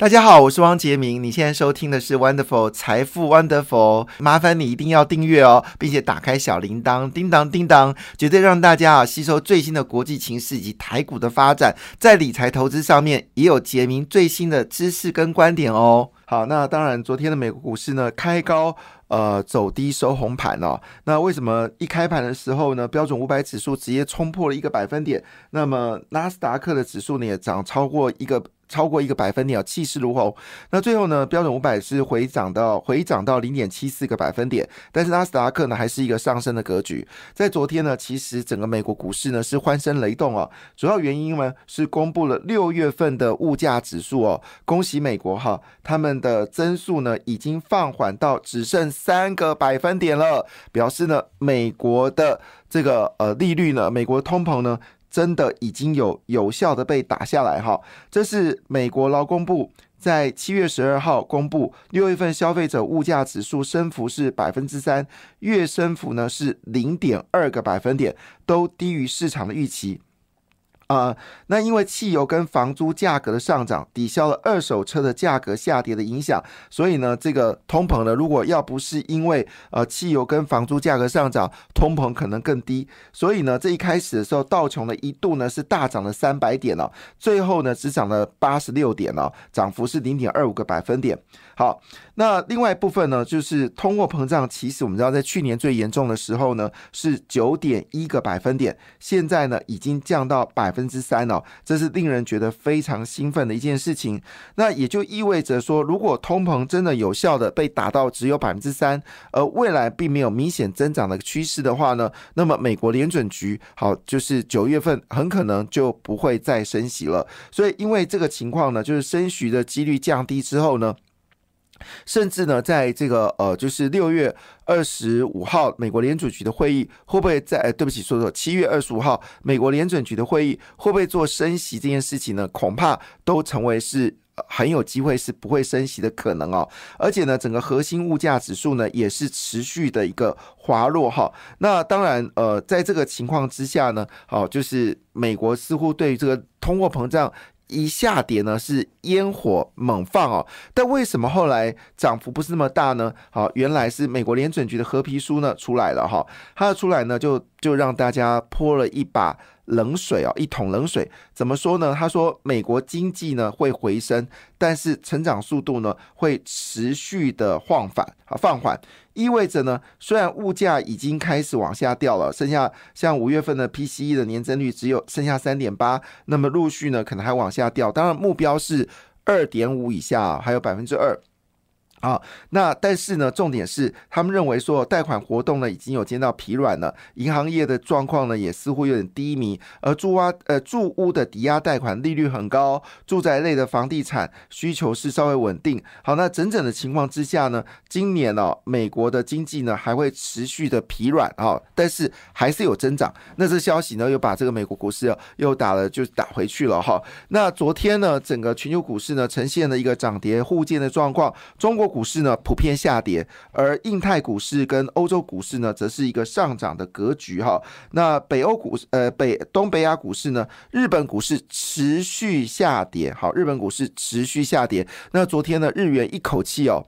大家好，我是汪杰明。你现在收听的是 Wonderful 财富 Wonderful，麻烦你一定要订阅哦，并且打开小铃铛，叮当叮当，绝对让大家啊吸收最新的国际情势以及台股的发展，在理财投资上面也有杰明最新的知识跟观点哦。好，那当然，昨天的美国股市呢开高，呃走低收红盘哦。那为什么一开盘的时候呢，标准五百指数直接冲破了一个百分点？那么纳斯达克的指数呢也涨超过一个。超过一个百分点啊，气势如虹。那最后呢，标准五百是回涨到回涨到零点七四个百分点，但是纳斯达克呢还是一个上升的格局。在昨天呢，其实整个美国股市呢是欢声雷动哦。主要原因呢是公布了六月份的物价指数哦，恭喜美国哈，他们的增速呢已经放缓到只剩三个百分点了，表示呢美国的这个呃利率呢，美国通膨呢。真的已经有有效的被打下来哈，这是美国劳工部在七月十二号公布六月份消费者物价指数升幅是百分之三，月升幅呢是零点二个百分点，都低于市场的预期。啊，那因为汽油跟房租价格的上涨抵消了二手车的价格下跌的影响，所以呢，这个通膨呢，如果要不是因为呃汽油跟房租价格上涨，通膨可能更低。所以呢，这一开始的时候，道琼呢一度呢是大涨了三百点哦，最后呢只涨了八十六点哦，涨幅是零点二五个百分点。好，那另外一部分呢，就是通货膨胀，其实我们知道在去年最严重的时候呢是九点一个百分点，现在呢已经降到百分。分之三哦，这是令人觉得非常兴奋的一件事情。那也就意味着说，如果通膨真的有效的被打到只有百分之三，而未来并没有明显增长的趋势的话呢，那么美国联准局好，就是九月份很可能就不会再升息了。所以，因为这个情况呢，就是升息的几率降低之后呢。甚至呢，在这个呃，就是六月二十五号美国联准局的会议，会不会在？对不起，说错，七月二十五号美国联准局的会议会不会做升息这件事情呢？恐怕都成为是很有机会是不会升息的可能哦。而且呢，整个核心物价指数呢也是持续的一个滑落哈。那当然，呃，在这个情况之下呢，好，就是美国似乎对于这个通货膨胀。一下跌呢是烟火猛放哦，但为什么后来涨幅不是那么大呢？好，原来是美国联准局的合皮书呢出来了哈，它的出来呢就就让大家泼了一把。冷水哦，一桶冷水，怎么说呢？他说，美国经济呢会回升，但是成长速度呢会持续的放缓啊放缓，意味着呢，虽然物价已经开始往下掉了，剩下像五月份的 PCE 的年增率只有剩下三点八，那么陆续呢可能还往下掉，当然目标是二点五以下，还有百分之二。啊，那但是呢，重点是他们认为说贷款活动呢已经有见到疲软了，银行业的状况呢也似乎有点低迷，而住啊呃住屋的抵押贷款利率很高，住宅类的房地产需求是稍微稳定。好，那整整的情况之下呢，今年呢美国的经济呢还会持续的疲软啊，但是还是有增长。那这消息呢又把这个美国股市又打了就打回去了哈。那昨天呢整个全球股市呢呈现了一个涨跌互见的状况，中国。股市呢普遍下跌，而印太股市跟欧洲股市呢则是一个上涨的格局哈。那北欧股呃北东北亚股市呢，日本股市持续下跌，好，日本股市持续下跌。那昨天呢，日元一口气哦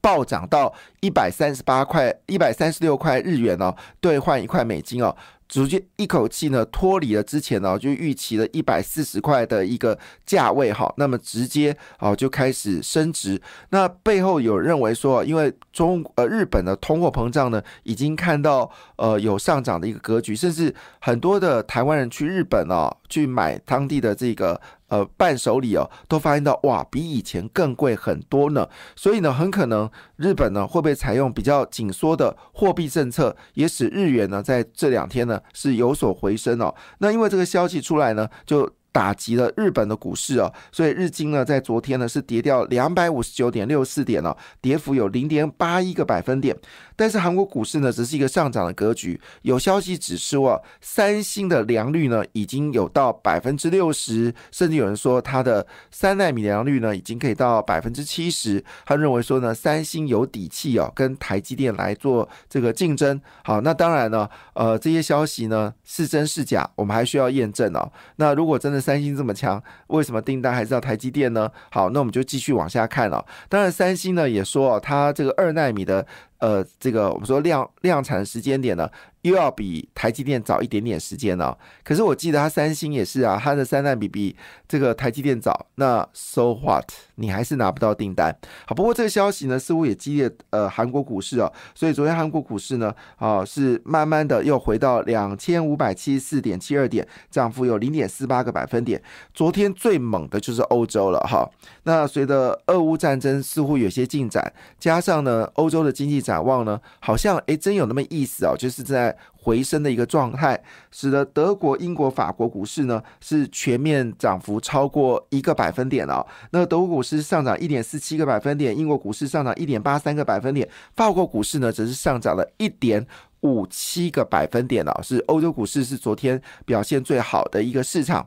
暴涨到一百三十八块，一百三十六块日元哦，兑换一块美金哦。直接一口气呢脱离了之前呢就预期的一百四十块的一个价位哈，那么直接啊就开始升值。那背后有认为说，因为中呃日本的通货膨胀呢已经看到呃有上涨的一个格局，甚至很多的台湾人去日本哦去买当地的这个。呃，伴手礼哦，都发现到哇，比以前更贵很多呢。所以呢，很可能日本呢会不会采用比较紧缩的货币政策，也使日元呢在这两天呢是有所回升哦。那因为这个消息出来呢，就。打击了日本的股市啊，所以日经呢在昨天呢是跌掉两百五十九点六四点了，跌幅有零点八一个百分点。但是韩国股市呢只是一个上涨的格局，有消息指出啊，三星的良率呢已经有到百分之六十，甚至有人说它的三纳米良率呢已经可以到百分之七十。他认为说呢，三星有底气哦，跟台积电来做这个竞争。好，那当然呢，呃，这些消息呢是真是假，我们还需要验证哦。那如果真的，三星这么强，为什么订单还是要台积电呢？好，那我们就继续往下看了。当然，三星呢也说，它这个二纳米的。呃，这个我们说量量产时间点呢，又要比台积电早一点点时间呢。可是我记得它三星也是啊，它的三纳米比这个台积电早。那 so what？你还是拿不到订单。好，不过这个消息呢，似乎也激励呃韩国股市啊。所以昨天韩国股市呢，啊是慢慢的又回到两千五百七十四点七二点，涨幅有零点四八个百分点。昨天最猛的就是欧洲了哈。那随着俄乌战争似乎有些进展，加上呢欧洲的经济展展望呢，好像诶真有那么意思哦，就是在回升的一个状态，使得德国、英国、法国股市呢是全面涨幅超过一个百分点了。那德国股市上涨一点四七个百分点，英国股市上涨一点八三个百分点，法国股市呢则是上涨了一点五七个百分点了。是欧洲股市是昨天表现最好的一个市场。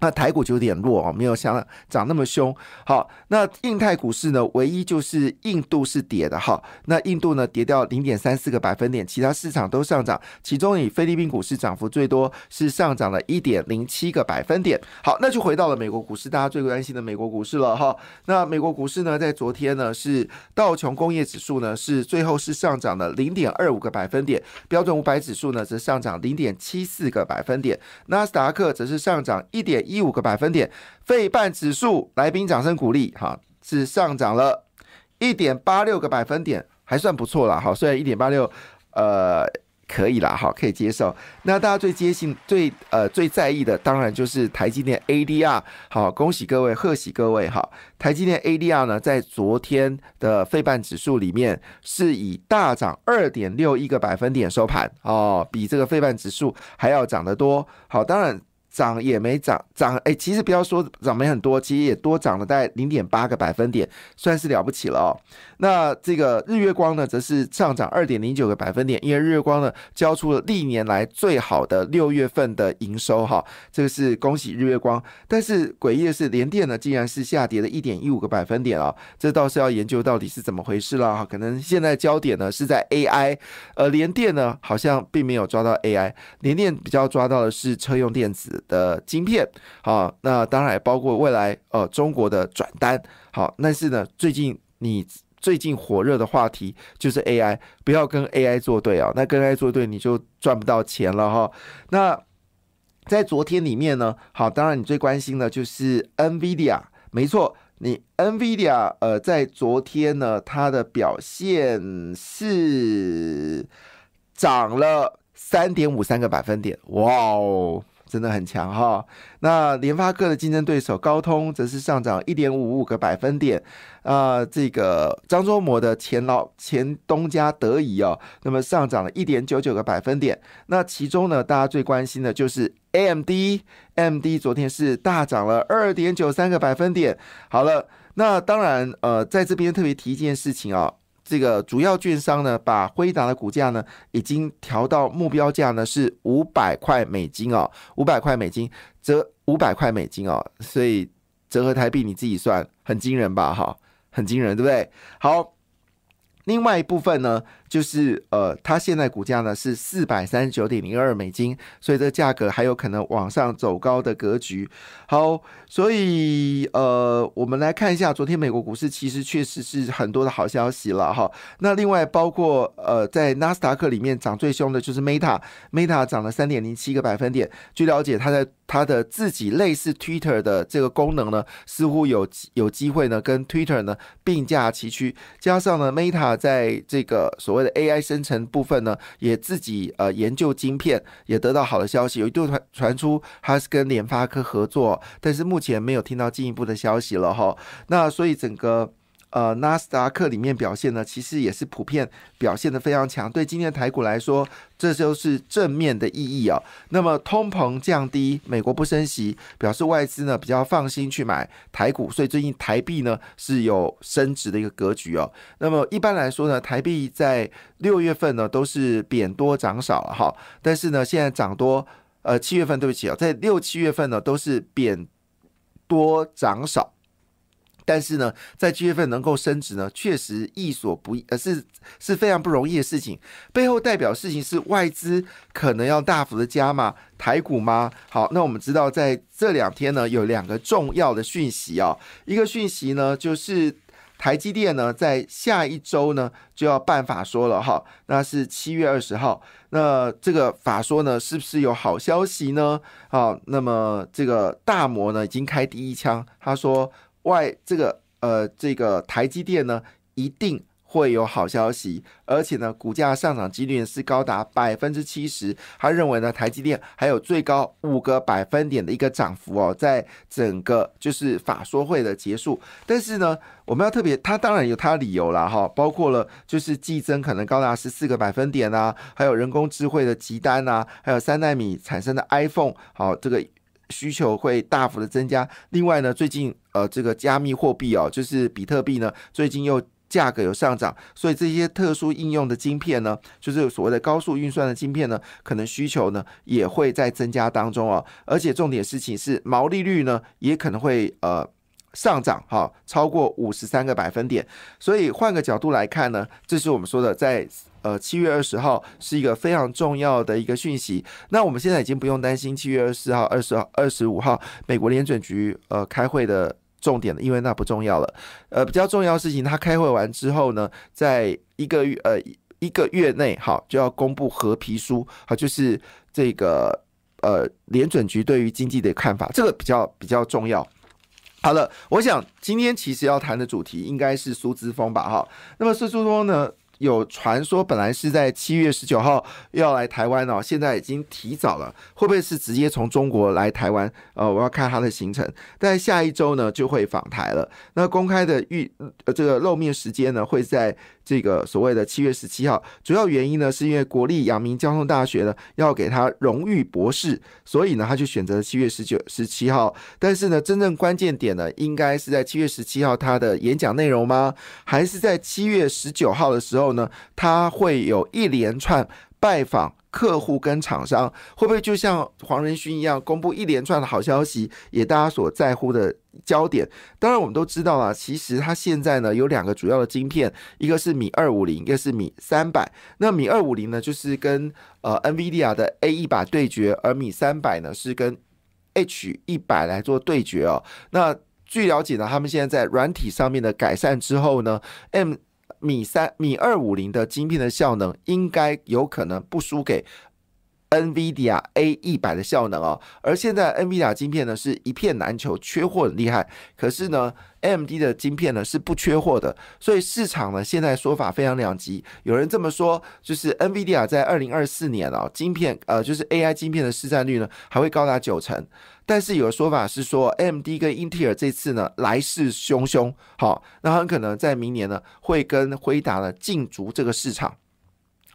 那台股就有点弱哦，没有像涨那么凶。好，那印太股市呢，唯一就是印度是跌的哈。那印度呢跌掉零点三四个百分点，其他市场都上涨。其中以菲律宾股市涨幅最多，是上涨了一点零七个百分点。好，那就回到了美国股市，大家最关心的美国股市了哈。那美国股市呢，在昨天呢是道琼工业指数呢是最后是上涨了零点二五个百分点，标准五百指数呢则上涨零点七四个百分点，纳斯达克则是上涨一点。一五个百分点，费半指数，来宾掌声鼓励，哈，是上涨了一点八六个百分点，还算不错了，好，虽然一点八六，呃。可以啦，好，可以接受。那大家最接近、最呃最在意的，当然就是台积电 ADR。好，恭喜各位，贺喜各位。哈，台积电 ADR 呢，在昨天的费半指数里面，是以大涨二点六一个百分点收盘哦，比这个费半指数还要涨得多。好，当然。涨也没涨，涨哎，其实不要说涨没很多，其实也多涨了大概零点八个百分点，算是了不起了哦。那这个日月光呢，则是上涨二点零九个百分点，因为日月光呢交出了历年来最好的六月份的营收哈，这个是恭喜日月光。但是诡异的是，联电呢竟然是下跌了一点一五个百分点啊，这倒是要研究到底是怎么回事了哈。可能现在焦点呢是在 AI，呃，联电呢好像并没有抓到 AI，联电比较抓到的是车用电子。的晶片，好，那当然也包括未来呃中国的转单，好，但是呢，最近你最近火热的话题就是 AI，不要跟 AI 作对啊，那跟 AI 作对你就赚不到钱了哈。那在昨天里面呢，好，当然你最关心的就是 NVIDIA，没错，你 NVIDIA 呃在昨天呢，它的表现是涨了三点五三个百分点，哇哦！真的很强哈，那联发科的竞争对手高通则是上涨一点五五个百分点，啊，这个张忠谋的前老前东家德仪哦，那么上涨了一点九九个百分点。那其中呢，大家最关心的就是 AMD，AMD 昨天是大涨了二点九三个百分点。好了，那当然呃，在这边特别提一件事情啊。这个主要券商呢，把辉达的股价呢，已经调到目标价呢是五百块美金哦，五百块美金折五百块美金哦，所以折合台币你自己算，很惊人吧？哈，很惊人，对不对？好。另外一部分呢，就是呃，它现在股价呢是四百三十九点零二美金，所以这价格还有可能往上走高的格局。好，所以呃，我们来看一下昨天美国股市，其实确实是很多的好消息了哈。那另外包括呃，在纳斯达克里面涨最凶的就是 Meta，Meta 涨了三点零七个百分点。据了解，它在它的自己类似 Twitter 的这个功能呢，似乎有有机会呢跟 Twitter 呢并驾齐驱，加上呢 Meta。在这个所谓 AI 生成部分呢，也自己呃研究晶片，也得到好的消息。有一度传传出它是跟联发科合作，但是目前没有听到进一步的消息了哈。那所以整个。呃，纳斯达克里面表现呢，其实也是普遍表现的非常强。对今天的台股来说，这就是正面的意义啊。那么通膨降低，美国不升息，表示外资呢比较放心去买台股，所以最近台币呢是有升值的一个格局哦。那么一般来说呢，台币在六月份呢都是贬多涨少了哈，但是呢现在涨多，呃七月份对不起啊，在六七月份呢都是贬多涨少。但是呢，在七月份能够升值呢，确实易所不易，呃，是是非常不容易的事情。背后代表事情是外资可能要大幅的加码台股吗？好，那我们知道在这两天呢，有两个重要的讯息啊，一个讯息呢就是台积电呢在下一周呢就要办法说了哈，那是七月二十号，那这个法说呢是不是有好消息呢？好，那么这个大摩呢已经开第一枪，他说。外这个呃，这个台积电呢，一定会有好消息，而且呢，股价上涨几率是高达百分之七十。他认为呢，台积电还有最高五个百分点的一个涨幅哦，在整个就是法说会的结束。但是呢，我们要特别，他当然有他理由了哈，包括了就是季增可能高达十四个百分点啊，还有人工智慧的集单啊，还有三纳米产生的 iPhone，好这个。需求会大幅的增加。另外呢，最近呃，这个加密货币哦，就是比特币呢，最近又价格有上涨，所以这些特殊应用的晶片呢，就是所谓的高速运算的晶片呢，可能需求呢也会在增加当中哦。而且重点事情是毛利率呢，也可能会呃。上涨哈，超过五十三个百分点，所以换个角度来看呢，这是我们说的，在呃七月二十号是一个非常重要的一个讯息。那我们现在已经不用担心七月二十四号、二十号、二十五号美国联准局呃开会的重点了，因为那不重要了。呃，比较重要的事情，他开会完之后呢，在一个月呃一个月内哈就要公布合皮书，好，就是这个呃联准局对于经济的看法，这个比较比较重要。好了，我想今天其实要谈的主题应该是苏之峰吧，哈。那么苏之峰呢，有传说本来是在七月十九号要来台湾哦，现在已经提早了，会不会是直接从中国来台湾？呃，我要看他的行程，但下一周呢就会访台了。那公开的预呃这个露面时间呢会在。这个所谓的七月十七号，主要原因呢，是因为国立阳明交通大学呢要给他荣誉博士，所以呢，他就选择了七月十九、十七号。但是呢，真正关键点呢，应该是在七月十七号他的演讲内容吗？还是在七月十九号的时候后呢？他会有一连串拜访。客户跟厂商会不会就像黄仁勋一样公布一连串的好消息，也大家所在乎的焦点？当然，我们都知道了，其实它现在呢有两个主要的晶片，一个是米二五零，一个是米三百。那米二五零呢，就是跟呃 NVIDIA 的 A 一百对决，而米三百呢是跟 H 一百来做对决哦。那据了解呢，他们现在在软体上面的改善之后呢，M。米三米二五零的晶片的效能应该有可能不输给 NVIDIA A 一百的效能哦，而现在 NVIDIA 晶片呢是一片难求，缺货很厉害。可是呢，AMD 的晶片呢是不缺货的，所以市场呢现在说法非常两极。有人这么说，就是 NVIDIA 在二零二四年啊，晶片呃就是 AI 晶片的市占率呢还会高达九成。但是有个说法是说，AMD 跟英特尔这次呢来势汹汹，好，那很可能在明年呢会跟辉达呢竞逐这个市场。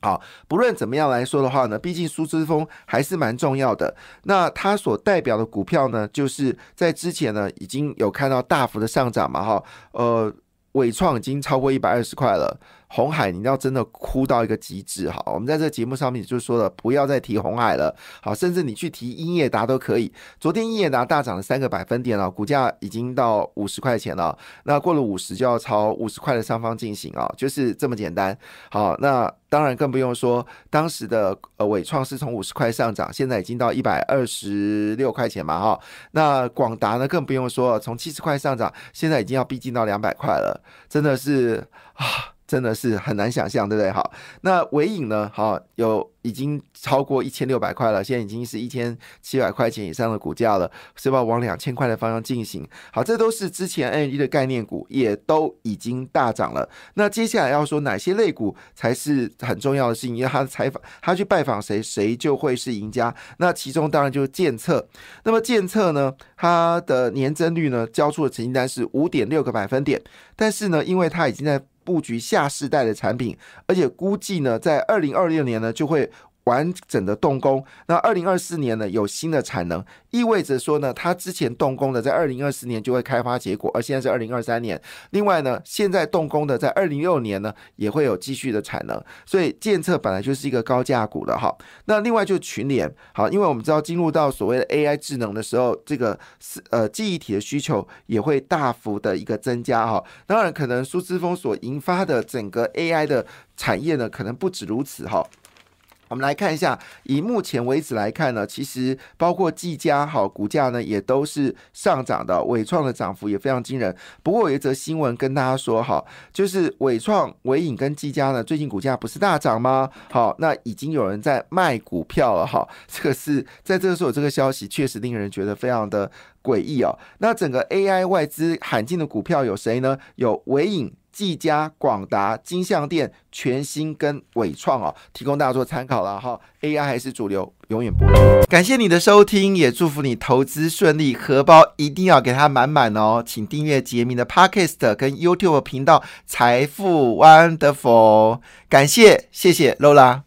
好，不论怎么样来说的话呢，毕竟苏之峰还是蛮重要的。那它所代表的股票呢，就是在之前呢已经有看到大幅的上涨嘛，哈，呃，伟创已经超过一百二十块了。红海，你要真的哭到一个极致哈！我们在这个节目上面就说了，不要再提红海了。好，甚至你去提英业达都可以。昨天英业达大涨了三个百分点了，股价已经到五十块钱了。那过了五十就要朝五十块的上方进行啊，就是这么简单。好，那当然更不用说当时的呃伟创是从五十块上涨，现在已经到一百二十六块钱嘛哈。那广达呢更不用说，从七十块上涨，现在已经要逼近到两百块了，真的是啊。真的是很难想象，对不对？好，那尾影呢？好，有已经超过一千六百块了，现在已经是一千七百块钱以上的股价了，是吧？往两千块的方向进行。好，这都是之前 N E 的概念股，也都已经大涨了。那接下来要说哪些类股才是很重要的事情？因为他的采访，他去拜访谁，谁就会是赢家。那其中当然就是建策。那么建策呢，它的年增率呢，交出的成绩单是五点六个百分点，但是呢，因为它已经在布局下世代的产品，而且估计呢，在二零二六年呢就会完整的动工，那二零二四年呢有新的产能，意味着说呢，它之前动工的在二零二四年就会开发结果，而现在是二零二三年。另外呢，现在动工的在二零六年呢也会有继续的产能，所以建测本来就是一个高价股了哈。那另外就群联，好，因为我们知道进入到所谓的 AI 智能的时候，这个是呃记忆体的需求也会大幅的一个增加哈。当然，可能苏之峰所引发的整个 AI 的产业呢，可能不止如此哈。我们来看一下，以目前为止来看呢，其实包括技嘉哈股价呢也都是上涨的，伟创的涨幅也非常惊人。不过有一则新闻跟大家说哈，就是伟创、伟影跟技嘉呢最近股价不是大涨吗？好，那已经有人在卖股票了哈，这个是在这个时候这个消息确实令人觉得非常的诡异哦。那整个 AI 外资罕见的股票有谁呢？有伟影。技嘉、广达、金相店、全新跟伟创哦，提供大家做参考了哈。AI 还是主流，永远不会。感谢你的收听，也祝福你投资顺利，荷包一定要给它满满哦。请订阅杰明的 Podcast 跟 YouTube 频道财富 Wonderful。感谢，谢谢 Lola。